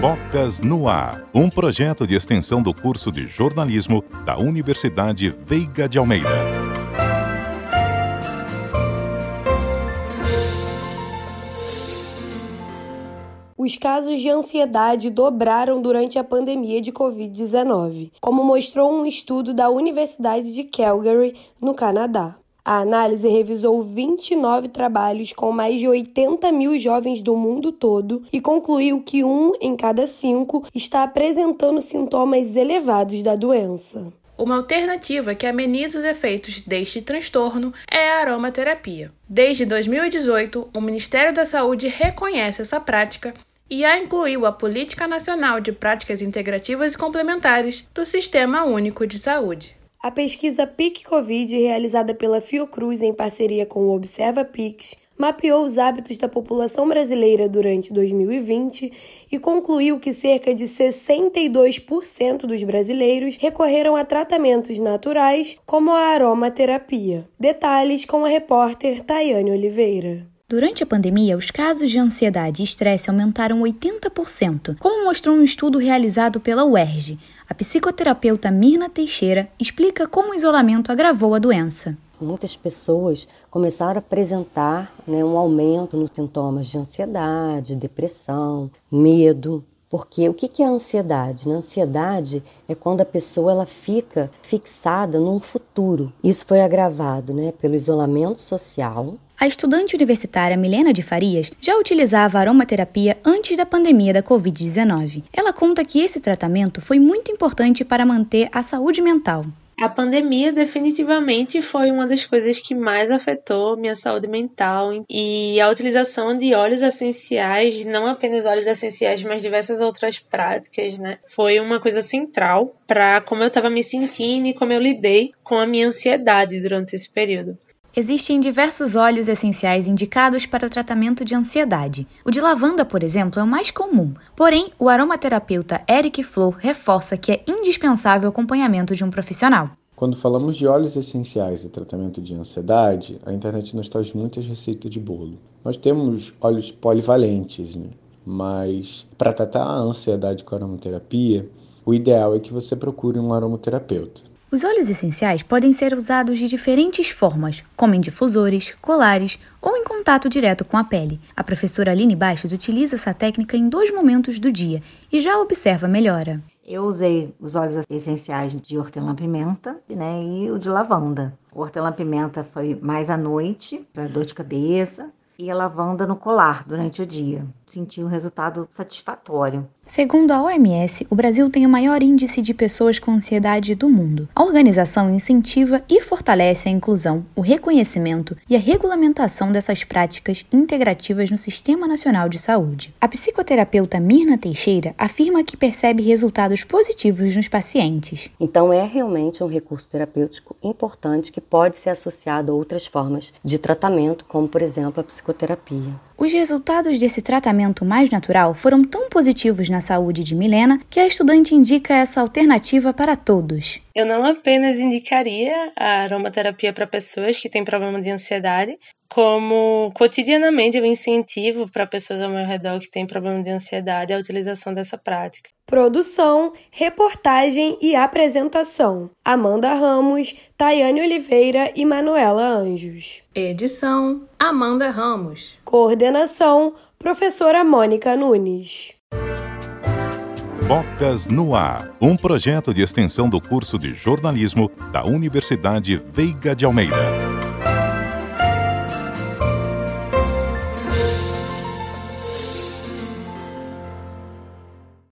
Bocas no Ar, um projeto de extensão do curso de jornalismo da Universidade Veiga de Almeida. Os casos de ansiedade dobraram durante a pandemia de Covid-19, como mostrou um estudo da Universidade de Calgary, no Canadá. A análise revisou 29 trabalhos com mais de 80 mil jovens do mundo todo e concluiu que um em cada cinco está apresentando sintomas elevados da doença. Uma alternativa que ameniza os efeitos deste transtorno é a aromaterapia. Desde 2018, o Ministério da Saúde reconhece essa prática e a incluiu a Política Nacional de Práticas Integrativas e Complementares do Sistema Único de Saúde. A pesquisa PIC Covid, realizada pela Fiocruz em parceria com o Observa PICS, mapeou os hábitos da população brasileira durante 2020 e concluiu que cerca de 62% dos brasileiros recorreram a tratamentos naturais, como a aromaterapia. Detalhes com a repórter Tayane Oliveira. Durante a pandemia, os casos de ansiedade e estresse aumentaram 80%, como mostrou um estudo realizado pela UERJ. A psicoterapeuta Mirna Teixeira explica como o isolamento agravou a doença. Muitas pessoas começaram a apresentar né, um aumento nos sintomas de ansiedade, depressão, medo. Porque o que é a ansiedade? A ansiedade é quando a pessoa ela fica fixada num futuro. Isso foi agravado né, pelo isolamento social, a estudante universitária Milena de Farias já utilizava aromaterapia antes da pandemia da Covid-19. Ela conta que esse tratamento foi muito importante para manter a saúde mental. A pandemia definitivamente foi uma das coisas que mais afetou minha saúde mental e a utilização de óleos essenciais, não apenas óleos essenciais, mas diversas outras práticas, né? Foi uma coisa central para como eu estava me sentindo e como eu lidei com a minha ansiedade durante esse período. Existem diversos óleos essenciais indicados para tratamento de ansiedade. O de lavanda, por exemplo, é o mais comum. Porém, o aromaterapeuta Eric Flor reforça que é indispensável o acompanhamento de um profissional. Quando falamos de óleos essenciais e tratamento de ansiedade, a internet nos traz muitas receitas de bolo. Nós temos óleos polivalentes, né? mas para tratar a ansiedade com aromaterapia, o ideal é que você procure um aromaterapeuta. Os óleos essenciais podem ser usados de diferentes formas, como em difusores, colares ou em contato direto com a pele. A professora Aline Baixos utiliza essa técnica em dois momentos do dia e já observa melhora. Eu usei os óleos essenciais de hortelã-pimenta né, e o de lavanda. O hortelã-pimenta foi mais à noite, para dor de cabeça, e a lavanda no colar durante o dia. Senti um resultado satisfatório. Segundo a OMS, o Brasil tem o maior índice de pessoas com ansiedade do mundo. A organização incentiva e fortalece a inclusão, o reconhecimento e a regulamentação dessas práticas integrativas no Sistema Nacional de Saúde. A psicoterapeuta Mirna Teixeira afirma que percebe resultados positivos nos pacientes. Então, é realmente um recurso terapêutico importante que pode ser associado a outras formas de tratamento, como, por exemplo, a psicoterapia. Os resultados desse tratamento mais natural foram tão positivos na saúde de Milena que a estudante indica essa alternativa para todos. Eu não apenas indicaria a aromaterapia para pessoas que têm problema de ansiedade, como cotidianamente eu incentivo para pessoas ao meu redor que têm problema de ansiedade a utilização dessa prática. Produção, reportagem e apresentação: Amanda Ramos, Tayane Oliveira e Manuela Anjos. Edição: Amanda Ramos. Coordenação: Professora Mônica Nunes. Bocas no Ar, um projeto de extensão do curso de jornalismo da Universidade Veiga de Almeida.